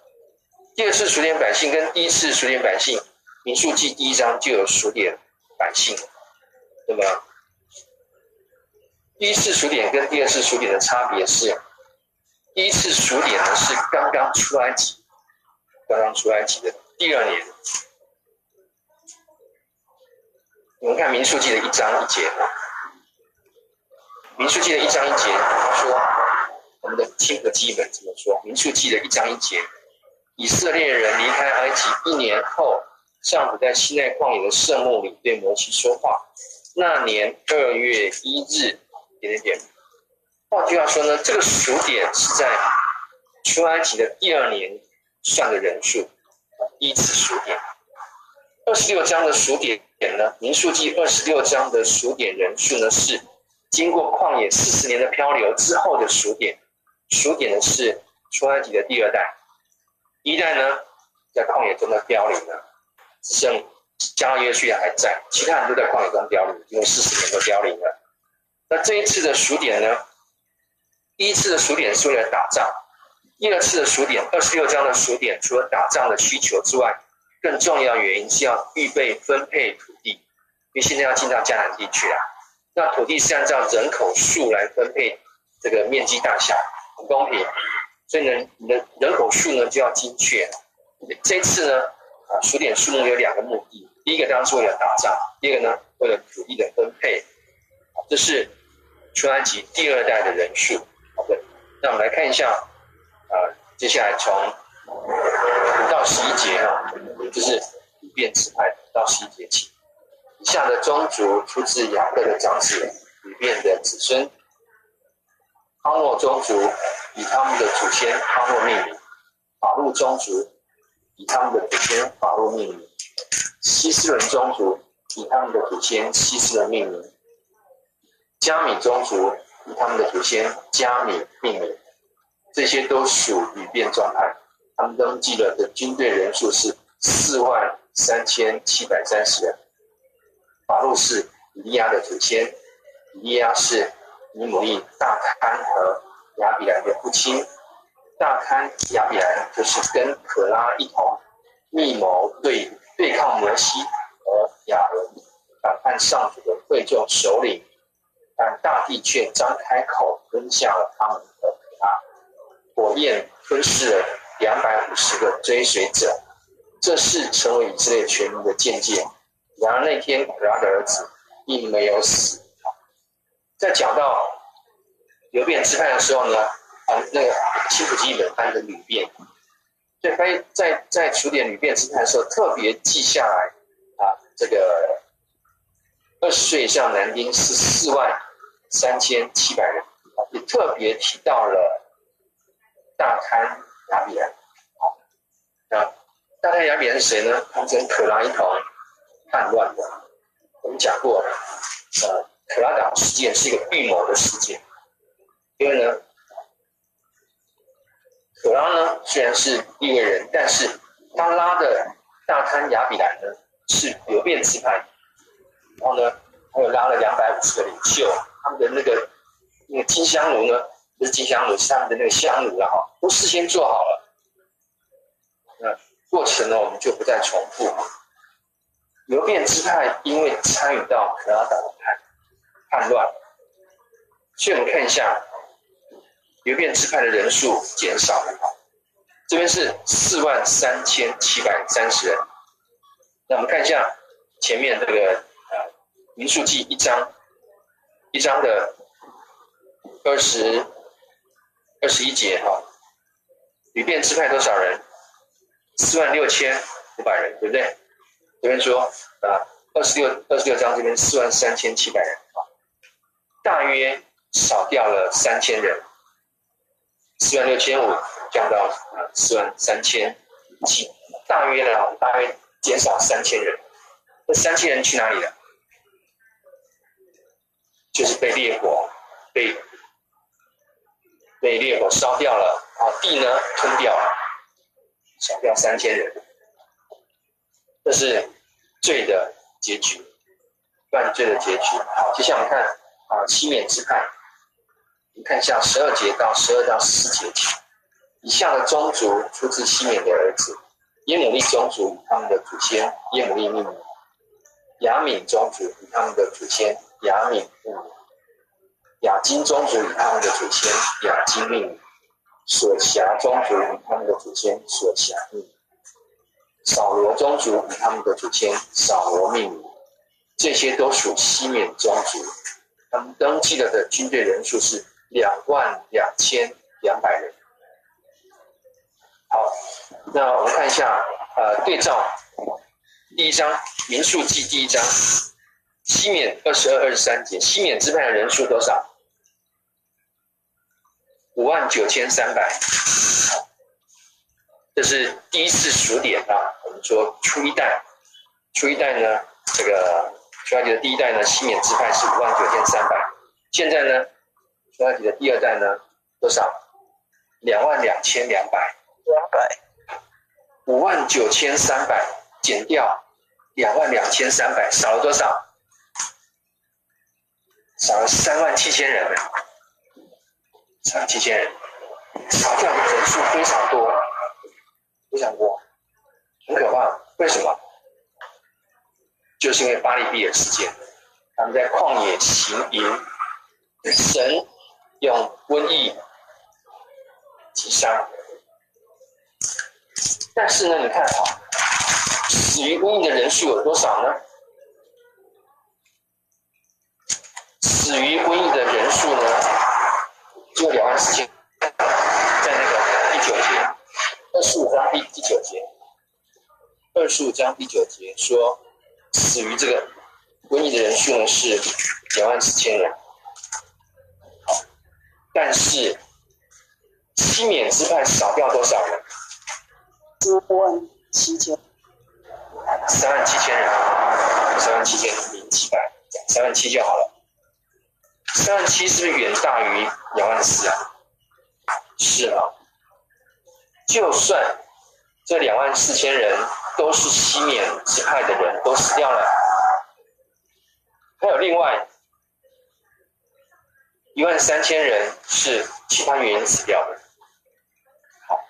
第二次数点百姓跟第一次数点百姓，民数记第一章就有数点百姓。那么第一次数点跟第二次数点的差别是，第一次数点呢是刚刚出埃及，刚刚出埃及的第二年。我们看《民数记》的一章一节，《民数记》的一章一节他说，我们的亲和记本这么说，《民数记》的一章一节，以色列人离开埃及一年后，上主在西奈旷野的圣幕里对摩西说话。那年二月一日，点点点。换句话说呢，这个数点是在出埃及的第二年算的人数，第一次数点。二十六章的数点。点呢？民数记二十六章的数点人数呢，是经过旷野四十年的漂流之后的数点。数点的是出埃及的第二代，一代呢在旷野中的凋零了，只剩加约书亚还在，其他人都在旷野中凋零，因为四十年都凋零了。那这一次的数点呢？第一次的数点是为了打仗，第二次的数点，二十六章的数点，除了打仗的需求之外，更重要的原因是要预备分配土地，因为现在要进到迦南地区了。那土地是按照人口数来分配这个面积大小，很公平。所以呢，你的人口数呢就要精确。这次呢，啊，数点数目有两个目的，第一个当然是为了打仗，第二个呢，为了土地的分配。这是出埃及第二代的人数。好的，那我们来看一下，啊，接下来从五到十一节啊，也就是流便支派到十一节起，以下的宗族出自雅各的长子流便的子孙。哈诺宗族以他们的祖先哈诺命名，法路宗族以他们的祖先法路命名，希斯伦宗族以他们的祖先希斯伦命名，加米宗族以他们的祖先加米命名，这些都属流便宗派。他们登记了的军队人数是四万三千七百三十人。法路是以利亚的祖先，以利亚是。以母利大堪和亚比兰的父亲，大堪亚比兰就是跟可拉一同密谋对对抗摩西和亚伦，反叛上主的贵重首领，但大地却张开口吞下了他们的他，火焰吞噬了两百五十个追随者，这是成为以色列全民的鉴戒。然而那天可拉的儿子并没有死。在讲到流便支派的时候呢，啊，那个新普金本翻的流便，在翻在在处理女变支派的时候，特别记下来啊，这个二十岁以上男丁是四万三千七百人，也特别提到了大堪亚比兰，好，那大堪亚比兰是谁呢？他们跟可拉一同叛乱的，我们讲过，呃。可拉党事件是一个预谋的事件，因为呢，可拉呢虽然是一个人，但是他拉的大堪亚比兰呢是流变支派，然后呢，还有拉了两百五十个领袖，他们的那个那个金香炉呢，不是金香炉，是他们的那个香炉了哈，都事先做好了。那过程呢，我们就不再重复。流变支派因为参与到可拉党的叛。叛乱，所以我们看一下流变支派的人数减少了。这边是四万三千七百三十人。那我们看一下前面这个民数记一章一章的二十二十一节哈，流便支派多少人？四万六千五百人，对不对？这边说啊，二十六二十六章这边四万三千七百人。大约少掉了三千人，四万六千五降到啊四万三千七，大约呢，大约减少三千人。那三千人去哪里了？就是被烈火被被烈火烧掉了，啊地呢吞掉了，少掉三千人。这是罪的结局，犯罪的结局。好，接下来我们看。啊，西缅支派，你看一下十二节到十二到十四节，以下的宗族出自西缅的儿子：耶母利宗族以他们的祖先耶母利命名；亚悯宗族以他们的祖先亚悯命名；亚金宗族以他们的祖先雅金命名；琐辖宗族以他们的祖先琐辖命名；扫罗宗族以他们的祖先扫罗命名。这些都属西缅宗族。他们登记了的军队人数是两万两千两百人。好，那我们看一下，呃，对照第一章《民数记》第一章，西缅二十二、二十三节，西缅支派的人数多少？五万九千三百。这是第一次数点啊。我们说初一代，初一代呢，这个。出埃及的第一代呢，西缅支派是五万九千三百。现在呢，出埃及的第二代呢，多少？两万两千两百。两百。五万九千三百减掉两万两千三百，少了多少？少了三万七千人。三万七千人，少掉的人数非常多，非常多，很可怕。为什么？就是因为巴力比尔事件，他们在旷野行营，神用瘟疫击杀。但是呢，你看啊，死于瘟疫的人数有多少呢？死于瘟疫的人数呢，就两万四千。在那个第九节，二十五章第第九节，二十五章第九节说。死于这个瘟疫的人数呢是两万四千人，好，但是西缅支派少掉多少人？三万七千，三万七千人，三万七千零七百，三万七就好了。三万七是不是远大于两万四啊？是啊，就算这两万四千人。都是西缅支派的人都死掉了，还有另外一万三千人是其他原因死掉的。好，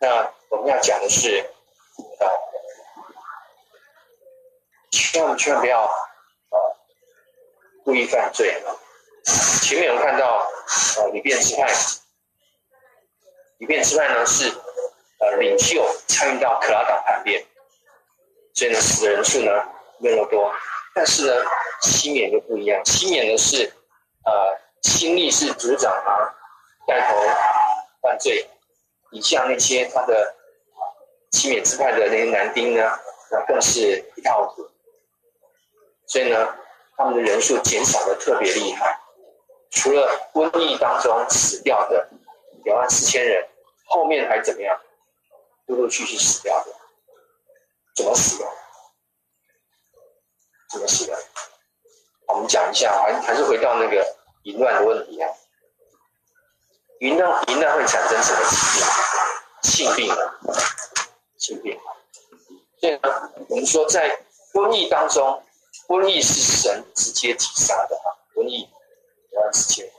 那我们要讲的是，啊，千万千万不要啊故意犯罪。前面有看到啊，流便支派，流便支派呢是呃领袖参与到克拉党叛变。所以呢，死的人数呢没有那么多，但是呢，西缅就不一样。西缅呢是，呃，新力士族长啊带头犯罪，以下那些他的西缅支派的那些男丁呢，那更是一塌糊涂。所以呢，他们的人数减少的特别厉害。除了瘟疫当中死掉的两万四千人，后面还怎么样？陆陆续续死掉的。怎么死的？怎么死的？我们讲一下，还还是回到那个淫乱的问题啊。淫乱淫乱会产生什么疾病？性病啊，性病。所以呢，我们说在瘟疫当中，瘟疫是神直接击杀的啊，瘟疫万四千，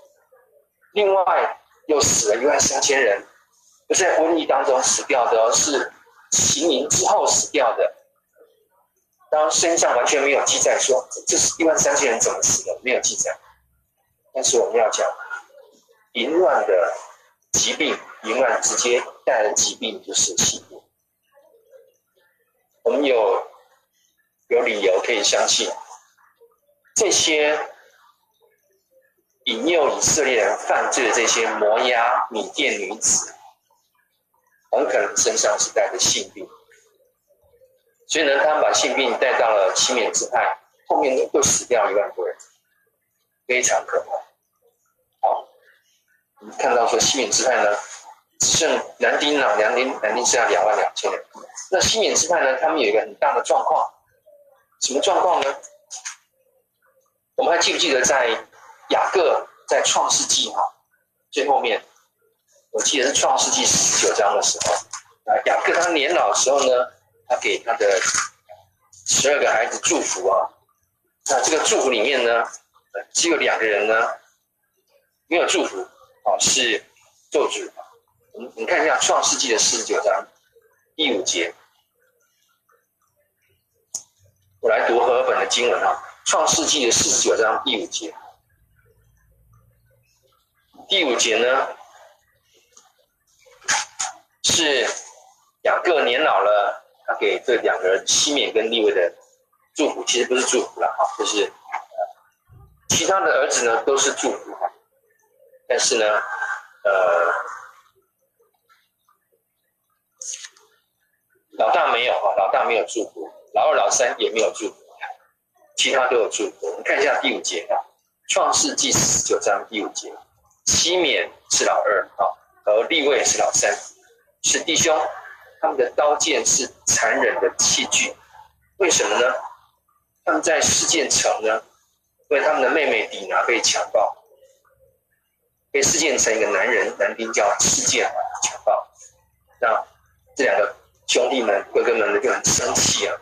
另外又死了一万三千人，不在瘟疫当中死掉的，是。行淫之后死掉的，当然圣经上完全没有记载说这是一万三千人怎么死的，没有记载。但是我们要讲淫乱的疾病，淫乱直接带来的疾病就是性病。我们有有理由可以相信，这些引诱以色列人犯罪的这些摩押米甸女子。很可能身上是带着性病，所以呢，他们把性病带到了西缅支派，后面又死掉一万多人，非常可怕。好，我们看到说西缅支派呢，只剩南丁了，南丁南丁剩下两万两千人。那西缅支派呢，他们有一个很大的状况，什么状况呢？我们还记不记得在雅各在创世纪哈最后面？我记得是创世纪十九章的时候，啊，雅各他年老的时候呢，他给他的十二个孩子祝福啊。那这个祝福里面呢，只有两个人呢没有祝福，啊，是咒诅。我们你看一下创世纪的四十九章第五节，我来读和合本的经文啊，创世纪的四十九章第五节，第五节呢。是雅各年老了，他给这两个人西缅跟利位的祝福，其实不是祝福了哈，就是其他的儿子呢都是祝福哈，但是呢，呃，老大没有哈，老大没有祝福，老二、老三也没有祝福，其他都有祝福。我们看一下第五节啊，《创世纪》十九章第五节，西缅是老二啊，而利未是老三。是弟兄，他们的刀剑是残忍的器具，为什么呢？他们在示剑城呢，因为他们的妹妹底拿被强暴，被示剑城一个男人男丁叫示剑强暴，那这两个兄弟们哥哥们呢就很生气啊，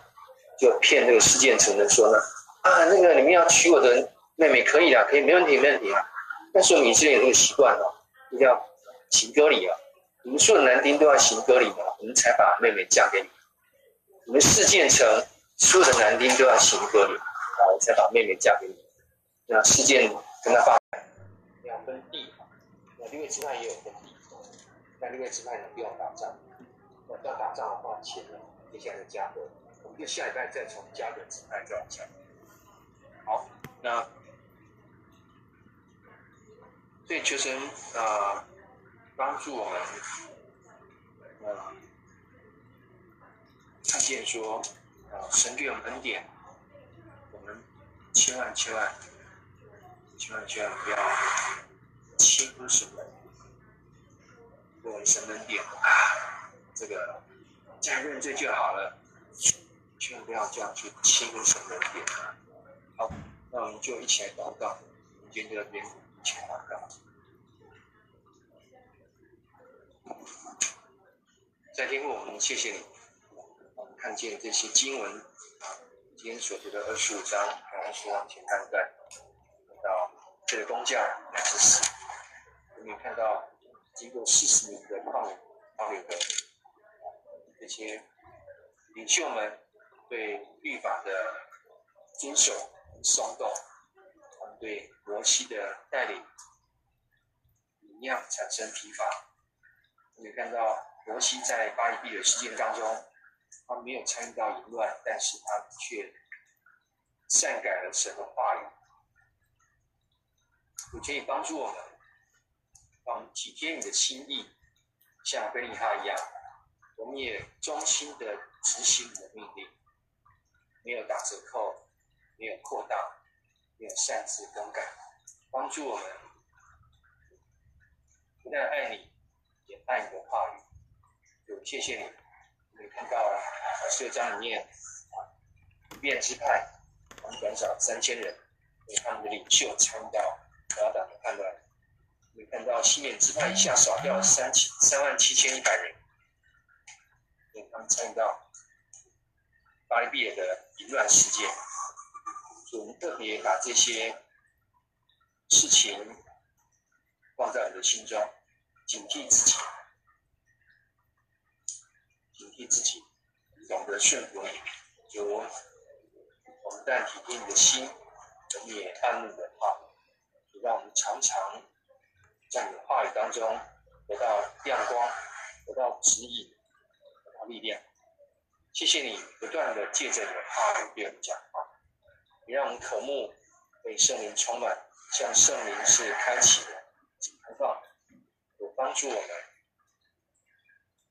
就骗这个示剑城的说呢，啊那个你们要娶我的妹妹可以的，可以没问题没问题啊，但是我们以色列有这个习惯哦，一定要行割礼啊。我们所有的男丁都要行割礼嘛，我们才把妹妹嫁给你。你们世建成所有的男丁都要行割礼啊，我才把妹妹嫁给你。那世建跟他爸两分地，那另外支派也有分地，那另外支派呢不用打仗，那要打仗的话，钱呢接下来的加割，我们就下一代再从加割支派再往下。好，那所以求神啊帮助我们，呃，看见说啊神给我们恩典，我们千万千万千万千万不要轻忽什么，我们神恩典啊，这个这样认罪就好了，千万不要这样去轻忽神恩典。好，那我们就一起来祷告。今天就在这边一起来祷告。在天父，我们谢谢你，我们看见这些经文啊，今天所读的二十五章，还有是往前看段，到这个工匠乃是死，我们看到经过四十年的旷旷流的这些领袖们对律法的遵守。松动，对摩西的带领一样产生疲乏。我们看到摩西在巴力毕的事件当中，他没有参与到淫乱，但是他却善改了神的话语。我建议帮助我们，帮体贴你的心意，像贝利哈一样，我们也忠心的执行你的命令，没有打折扣。没有扩大，没有擅自更改，帮助我们不但爱你，也爱你的话语。就谢谢你，我们看到二十六章里面，流便支派，我们减少三千人，为他们的领袖参与到亚达的叛乱。我们看到西缅之派一下少掉了三七三万七千一百人，因为他们参与到巴黎毕业的淫乱事件。我们特别把这些事情放在你的心中，警惕自己，警惕自己，懂得顺服。你。就我们在体贴你的心，我们也按你的话，就让我们常常在你的话语当中得到亮光，得到指引，得到力量。谢谢你不断的借着你的话语对我们讲话。也让我们渴慕被圣灵充满，像圣灵是开启的开放，有帮助我们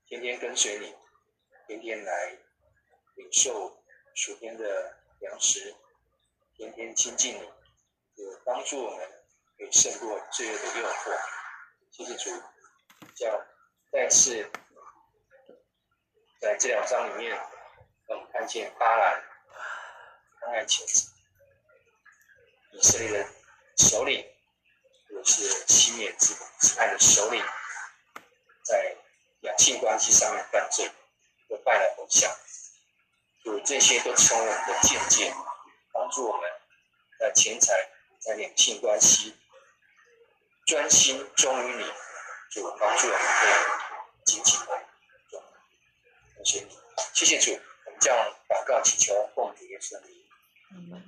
天天跟随你，天天来领受属天的粮食，天天亲近你，有帮助我们可以胜过罪恶的诱惑。谢谢主，将再次在这两章里面，让我们看见巴兰慷爱钱财。以色列的首领，或者是西缅支支派的首领，在两性关系上面犯罪，又拜了偶像，就这些都成为我们的见解，帮助我们在钱财、在两性关系专心忠于你，就帮助我们可以紧紧的忠于你。谢谢主，我们将祷告祈求奉主耶稣的名。嗯。